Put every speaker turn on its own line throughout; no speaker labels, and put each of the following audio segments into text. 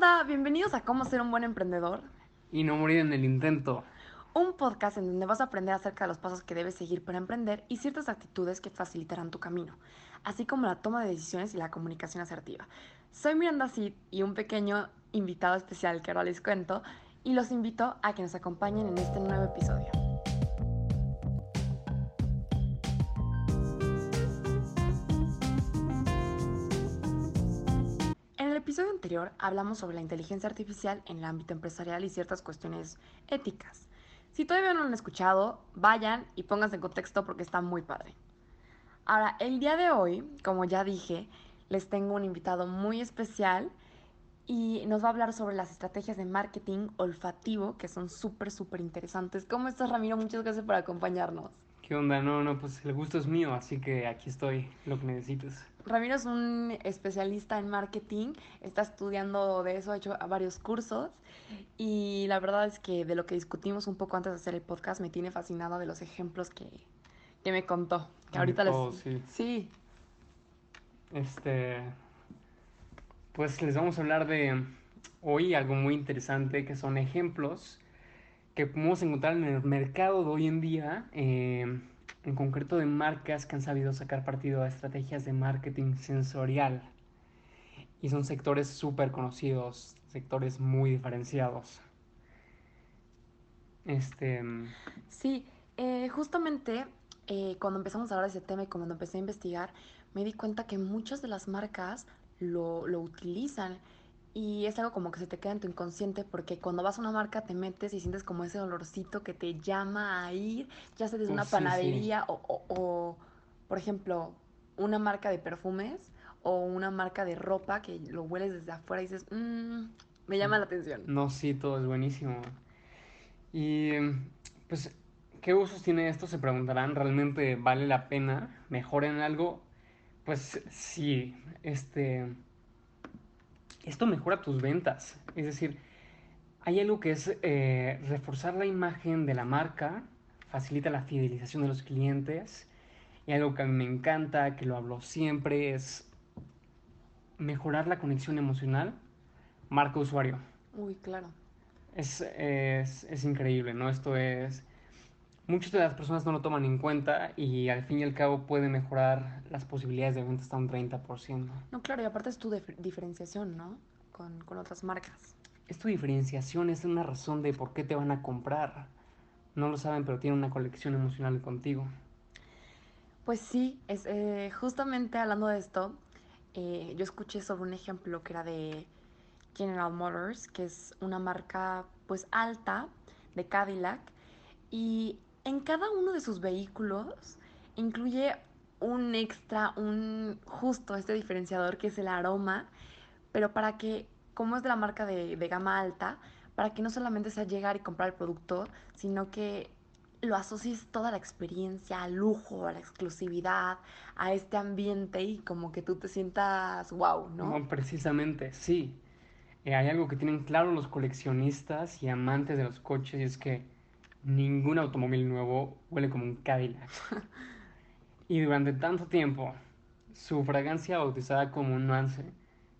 onda? Bienvenidos a Cómo ser un buen emprendedor,
Y no morir en el intento.
un podcast en donde vas a aprender acerca de los pasos que debes seguir para emprender y ciertas actitudes que facilitarán tu camino, así como la toma de decisiones y la comunicación asertiva. Soy Miranda Cid y un pequeño invitado especial que ahora les cuento y los invito a que nos acompañen en este nuevo episodio. Episodio anterior hablamos sobre la inteligencia artificial en el ámbito empresarial y ciertas cuestiones éticas. Si todavía no lo han escuchado, vayan y pónganse en contexto porque está muy padre. Ahora, el día de hoy, como ya dije, les tengo un invitado muy especial y nos va a hablar sobre las estrategias de marketing olfativo que son súper, súper interesantes. ¿Cómo estás, Ramiro? Muchas gracias por acompañarnos.
¿Qué onda? No, no, pues el gusto es mío, así que aquí estoy, lo que necesites.
Ramiro es un especialista en marketing, está estudiando de eso, ha hecho varios cursos y la verdad es que de lo que discutimos un poco antes de hacer el podcast me tiene fascinada de los ejemplos que, que me contó. Que ahorita les...
Oh, sí.
sí,
Este. Pues les vamos a hablar de hoy algo muy interesante que son ejemplos que podemos encontrar en el mercado de hoy en día, eh, en concreto de marcas que han sabido sacar partido a estrategias de marketing sensorial. Y son sectores súper conocidos, sectores muy diferenciados. Este.
Sí, eh, justamente eh, cuando empezamos a hablar de ese tema y cuando empecé a investigar, me di cuenta que muchas de las marcas lo, lo utilizan y es algo como que se te queda en tu inconsciente porque cuando vas a una marca te metes y sientes como ese olorcito que te llama a ir, ya sea desde
Oh,
una
sí, sí.
panadería o, o- o, por ejemplo, una marca de perfumes o una marca de ropa que lo hueles desde afuera y dices, "Mm, me llama la atención.
No, sí, todo es buenísimo. Y pues, ¿qué usos tiene esto? Se preguntarán, ¿realmente vale la pena? ¿Mejora en algo? Pues sí, este, esto mejora tus ventas. Es decir, hay algo que es eh, reforzar la imagen de la marca, facilita la fidelización de los clientes. Y algo que a mí me encanta, que lo hablo siempre, es mejorar la conexión emocional marca-usuario.
Uy, claro.
Es, es, es increíble, ¿no? Esto es... Muchas de las personas no lo toman en cuenta y al fin y al cabo puede mejorar las posibilidades de venta hasta un 30%.
No, claro, y aparte es tu dif- diferenciación, ¿no? Con, con otras marcas.
Es tu diferenciación, es una razón de por qué te van a comprar. No lo saben, pero tienen una colección emocional contigo.
Pues sí, es, eh, justamente hablando de esto, eh, yo escuché sobre un ejemplo que era de General Motors, que es una marca pues alta de Cadillac, y en cada uno de sus vehículos incluye un extra, un justo este diferenciador que es el aroma, pero para que, como es de la marca de, de gama alta, para que no solamente sea llegar y comprar el producto, sino que lo asocies toda la experiencia al lujo, a la exclusividad, a este ambiente y como que tú te sientas wow, ¿no?
No, precisamente, sí. Eh, hay algo que tienen claro los coleccionistas y amantes de los coches y es que ningún automóvil nuevo huele como un Cadillac. y durante tanto tiempo, su fragancia bautizada como Nuance,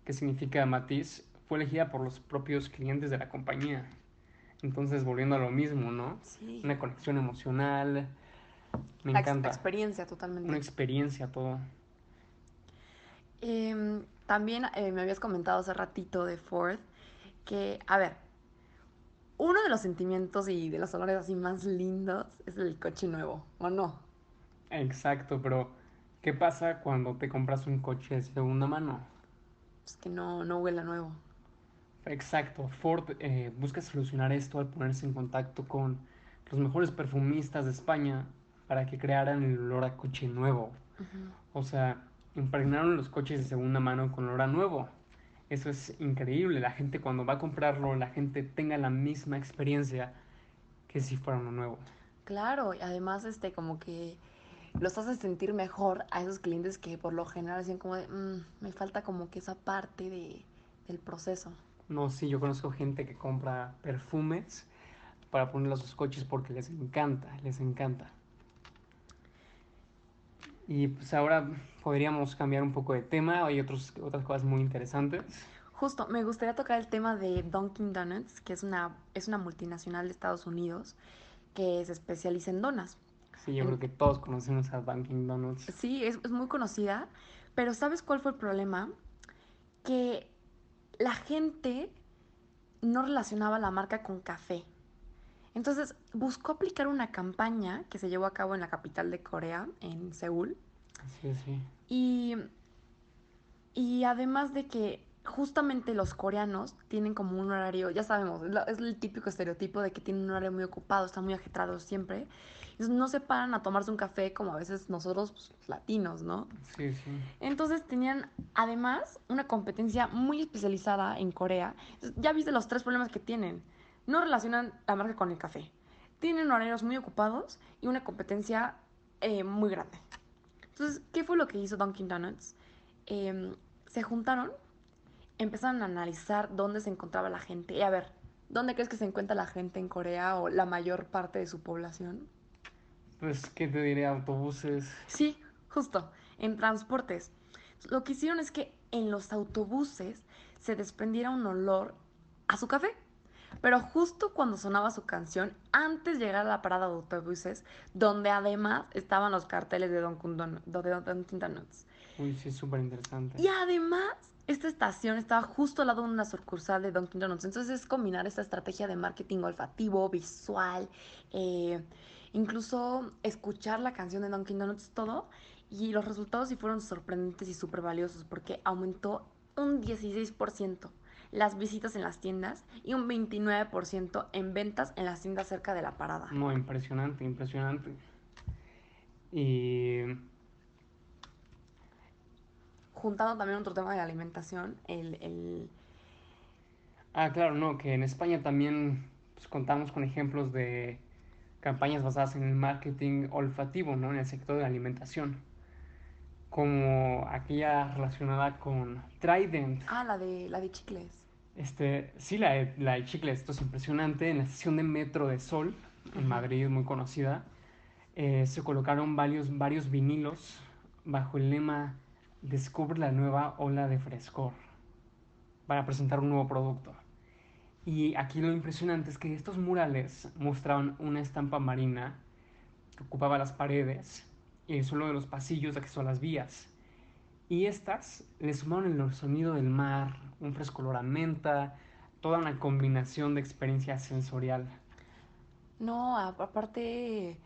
que significa matiz, fue elegida por los propios clientes de la compañía. Entonces, volviendo a lo mismo, ¿no?
Sí.
Una conexión emocional. Me
la
encanta.
experiencia totalmente.
Una experiencia, todo.
Em, también eh, me habías comentado hace ratito de Ford que, a ver, uno de los sentimientos y de los olores así más lindos es el coche nuevo, ¿o no?
Exacto, pero ¿qué pasa cuando te compras un coche de segunda mano?
Pues que no, no huele a nuevo.
Exacto, Ford eh, busca solucionar esto al ponerse en contacto con los mejores perfumistas de España para que crearan el olor a coche nuevo. O sea, impregnaron los coches de segunda mano con olor a nuevo. Eso es increíble. La gente cuando va a comprarlo, la gente tenga la misma experiencia que si fuera uno nuevo.
Claro, y además este como que los hace sentir mejor a esos clientes que por lo general decían como de, "Mm, me falta como que esa parte de, del proceso.
No, sí, yo conozco gente que compra perfumes para ponerlos a sus coches porque les encanta, les encanta. Y pues ahora podríamos cambiar un poco de tema, hay otros, otras cosas muy interesantes.
Justo, me gustaría tocar el tema de Dunkin' Donuts, que es una, es una multinacional de Estados Unidos que se especializa en donas.
Sí, yo creo que todos conocemos a Dunkin' Donuts.
Sí, es, es muy conocida, pero ¿sabes cuál fue el problema? Que la gente no relacionaba la marca con café. Entonces buscó aplicar una campaña que se llevó a cabo en la capital de Corea, en Seúl.
Sí, sí.
Y, y además de que justamente los coreanos tienen como un horario, ya sabemos, es el típico estereotipo de que tienen un horario muy ocupado, están muy agitados siempre. Entonces no se paran a tomarse un café como a veces nosotros pues, los latinos, ¿no?
Sí, sí.
Entonces tenían además una competencia muy especializada en Corea. Entonces, ya viste los tres problemas que tienen. No relacionan la marca con el café. Tienen horarios muy ocupados y una competencia eh, muy grande. Entonces, ¿qué fue lo que hizo Dunkin' Donuts? Em, se juntaron, empezaron a analizar dónde se encontraba la gente. Y a ver, ¿dónde crees que se encuentra la gente en Corea o la mayor parte de su población?
Pues, ¿qué te diré? Autobuses.
Sí, justo, en transportes. Lo que hicieron es que en los autobuses se desprendiera un olor a su café. Pero justo cuando sonaba su canción, antes de llegar a la parada de autobuses, donde además estaban los carteles de Don- de Dunkin' Donuts.
Uy, sí, súper interesante.
Y además, esta estación estaba justo al lado de una sucursal de Dunkin' Donuts. Entonces es combinar esta estrategia de marketing olfativo, visual, eh, incluso escuchar la canción de Dunkin' Donuts, todo. Y los resultados sí fueron sorprendentes y súper valiosos porque aumentó un 16% las visitas en las tiendas y un 29% en ventas en las tiendas cerca de la parada.
No, impresionante, impresionante. Y
Juntando también otro tema de la alimentación, el, el
Ah, claro, no, que en España también pues, contamos con ejemplos de campañas basadas en el marketing olfativo, ¿no? En el sector de la alimentación. Como aquella relacionada con Trident.
ah, la de la de chicles.
Este, sí, la de, la de Chicles, esto es impresionante. En la estación de Metro de Sol, en. Madrid, muy conocida, eh, se colocaron varios, varios vinilos bajo el lema Descubre la nueva ola de frescor para presentar un nuevo producto. Y aquí lo impresionante es que estos murales mostraban una estampa marina que ocupaba las paredes y el suelo de los pasillos acceso a las vías. Y estas le sumaron el sonido del mar, un fresco olor a menta, toda una combinación de experiencia sensorial.
No, aparte,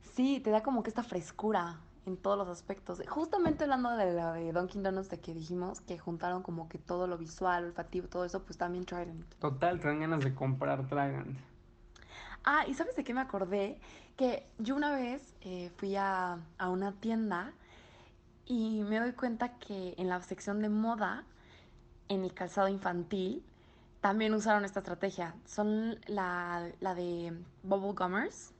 sí, te da como que esta frescura en todos los aspectos. Justamente hablando de la de Dunkin' Donuts, de que dijimos que juntaron como que todo lo visual, olfativo, todo eso, pues también Trident.
Total, te dan ganas de comprar Trident.
Ah, y ¿sabes de qué me acordé? Que yo una vez eh, fui a, a una tienda y me doy cuenta que en la sección de moda, en el calzado infantil, también usaron esta estrategia. Son la, la de Bubble Gummers,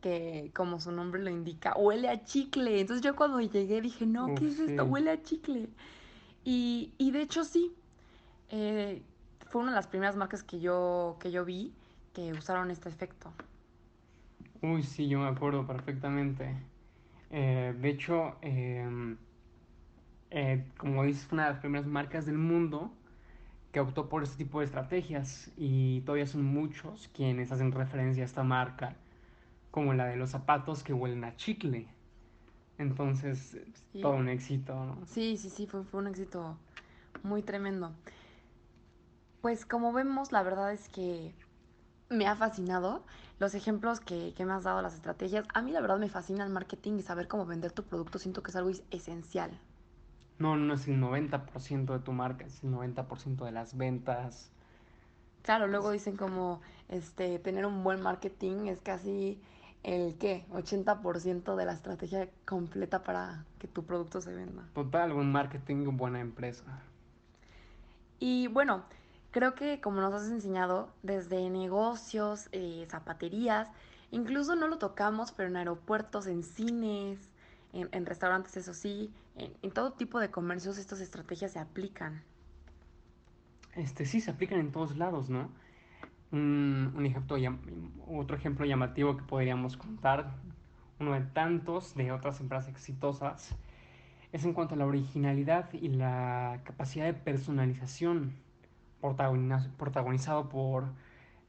que como su nombre lo indica, huele a chicle. Entonces yo cuando llegué dije, no, ¿qué es esto? Huele a chicle. Y, y de hecho sí, eh, fue una de las primeras marcas que yo, que yo vi que usaron este efecto.
Uy, sí, yo me acuerdo perfectamente. Eh, de hecho, em, eh, como dices, fue una de las primeras marcas del mundo que optó por este tipo de estrategias y todavía son muchos quienes hacen referencia a esta marca, como la de los zapatos que huelen a chicle. Entonces,
Sí.
todo un éxito, ¿no?
Sí, sí, sí, fue, fue un éxito muy tremendo. Pues como vemos, la verdad es que me ha fascinado los ejemplos que, que me has dado, las estrategias. A mí la verdad me fascina el marketing y saber cómo vender tu producto. Siento que es algo es- esencial.
No, no es el 90% de tu marca, es el 90% de las ventas.
Claro, luego dicen como este tener un buen marketing es casi el qué, 80% de la estrategia completa para que tu producto se venda.
Total, buen marketing, buena empresa.
Y bueno, creo que como nos has enseñado, desde negocios, eh, zapaterías, incluso no lo tocamos, pero en aeropuertos, en cines, en, restaurantes, eso sí, en, todo tipo de comercios estas estrategias se aplican.
Este, sí, se aplican en todos lados, ¿no? Un, ejemplo, otro ejemplo llamativo que podríamos contar, uno de tantos de otras empresas exitosas, es en cuanto a la originalidad y la capacidad de personalización protagonizado por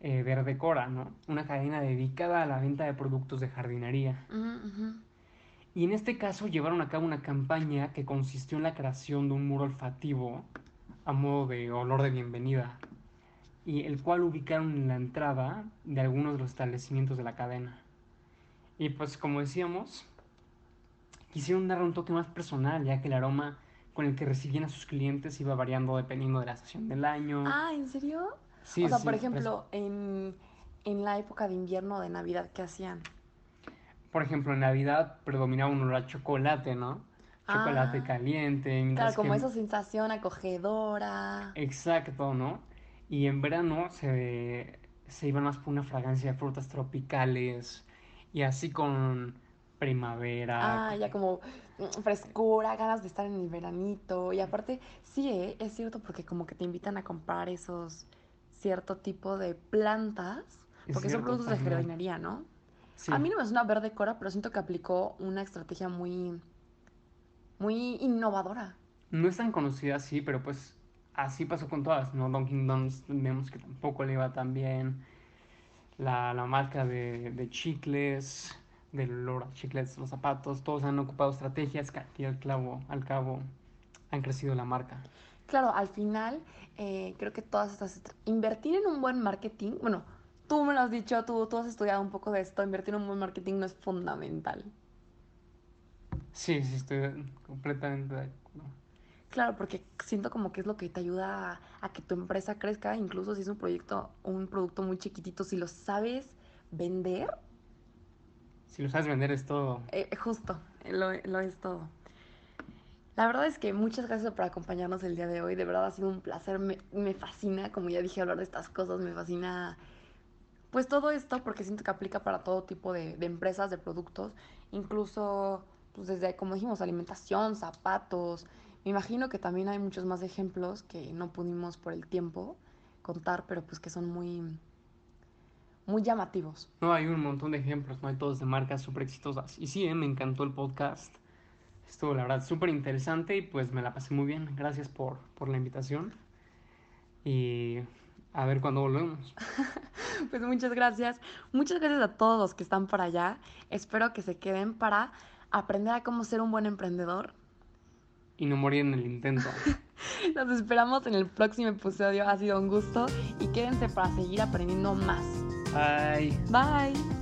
eh, Verde Cora, ¿no? Una cadena dedicada a la venta de productos de jardinería. Y en este caso llevaron a cabo una campaña que consistió en la creación de un muro olfativo a modo de olor de bienvenida, y el cual ubicaron en la entrada de algunos de los establecimientos de la cadena. Y pues como decíamos, quisieron darle un toque más personal, ya que el aroma con el que recibían a sus clientes iba variando dependiendo de la estación del año.
Ah, ¿en serio? Sí. O sea, por ejemplo, en, en la época de invierno o de Navidad, ¿qué hacían?
Por ejemplo, en Navidad predominaba un olor a chocolate, ¿no? Chocolate ah, caliente.
Claro, como esa sensación acogedora.
Exacto, ¿no? Y en verano se, se iban más por una fragancia de frutas tropicales y así con primavera.
Ah, ya como frescura, ganas de estar en el veranito. Y aparte, sí, ¿eh? es cierto porque como que te invitan a comprar esos cierto tipo de plantas, porque son productos de jardinería, ¿no? A mí no me suena verde cora, pero siento que aplicó una estrategia muy, muy innovadora.
No es tan conocida así, pero pues así pasó con todas, ¿no? Dunkin' Donuts vemos que tampoco le iba tan bien. La, la marca de, de chicles, del olor a chicles, los zapatos, todos han ocupado estrategias que al, clavo, al cabo han crecido la marca.
Claro, al final eh, creo que todas estas... Invertir en un buen marketing, bueno, tú me lo has dicho, tú, tú has estudiado un poco de esto, invertir en un buen marketing no es fundamental.
Sí, sí, estoy completamente de acuerdo.
Claro, porque siento como que es lo que te ayuda a, a, que tu empresa crezca, incluso si es un proyecto, un producto muy chiquitito, si lo sabes vender,
si lo sabes vender es todo.
Eh, justo, lo, es todo. La verdad es que muchas gracias por acompañarnos el día de hoy. De verdad ha sido un placer. Me, me, fascina, como ya dije, hablar de estas cosas. Me fascina, pues todo esto, porque siento que aplica para todo tipo de, de empresas, de productos. Incluso, pues desde, como dijimos, alimentación, zapatos. Me imagino que también hay muchos más ejemplos que no pudimos por el tiempo contar, pero pues que son muy, muy llamativos.
No, hay un montón de ejemplos, ¿no? Hay todos de marcas súper exitosas. Y sí, ¿eh? me encantó el podcast. Estuvo, la verdad, súper interesante y pues me la pasé muy bien. Gracias por, por la invitación. Y a ver cuándo volvemos.
pues muchas gracias. Muchas gracias a todos los que están por allá. Espero que se queden para aprender a cómo ser un buen emprendedor.
Y no morir en el intento.
Nos esperamos en el próximo episodio. Ha sido un gusto y quédense para seguir aprendiendo más.
Bye.
Bye.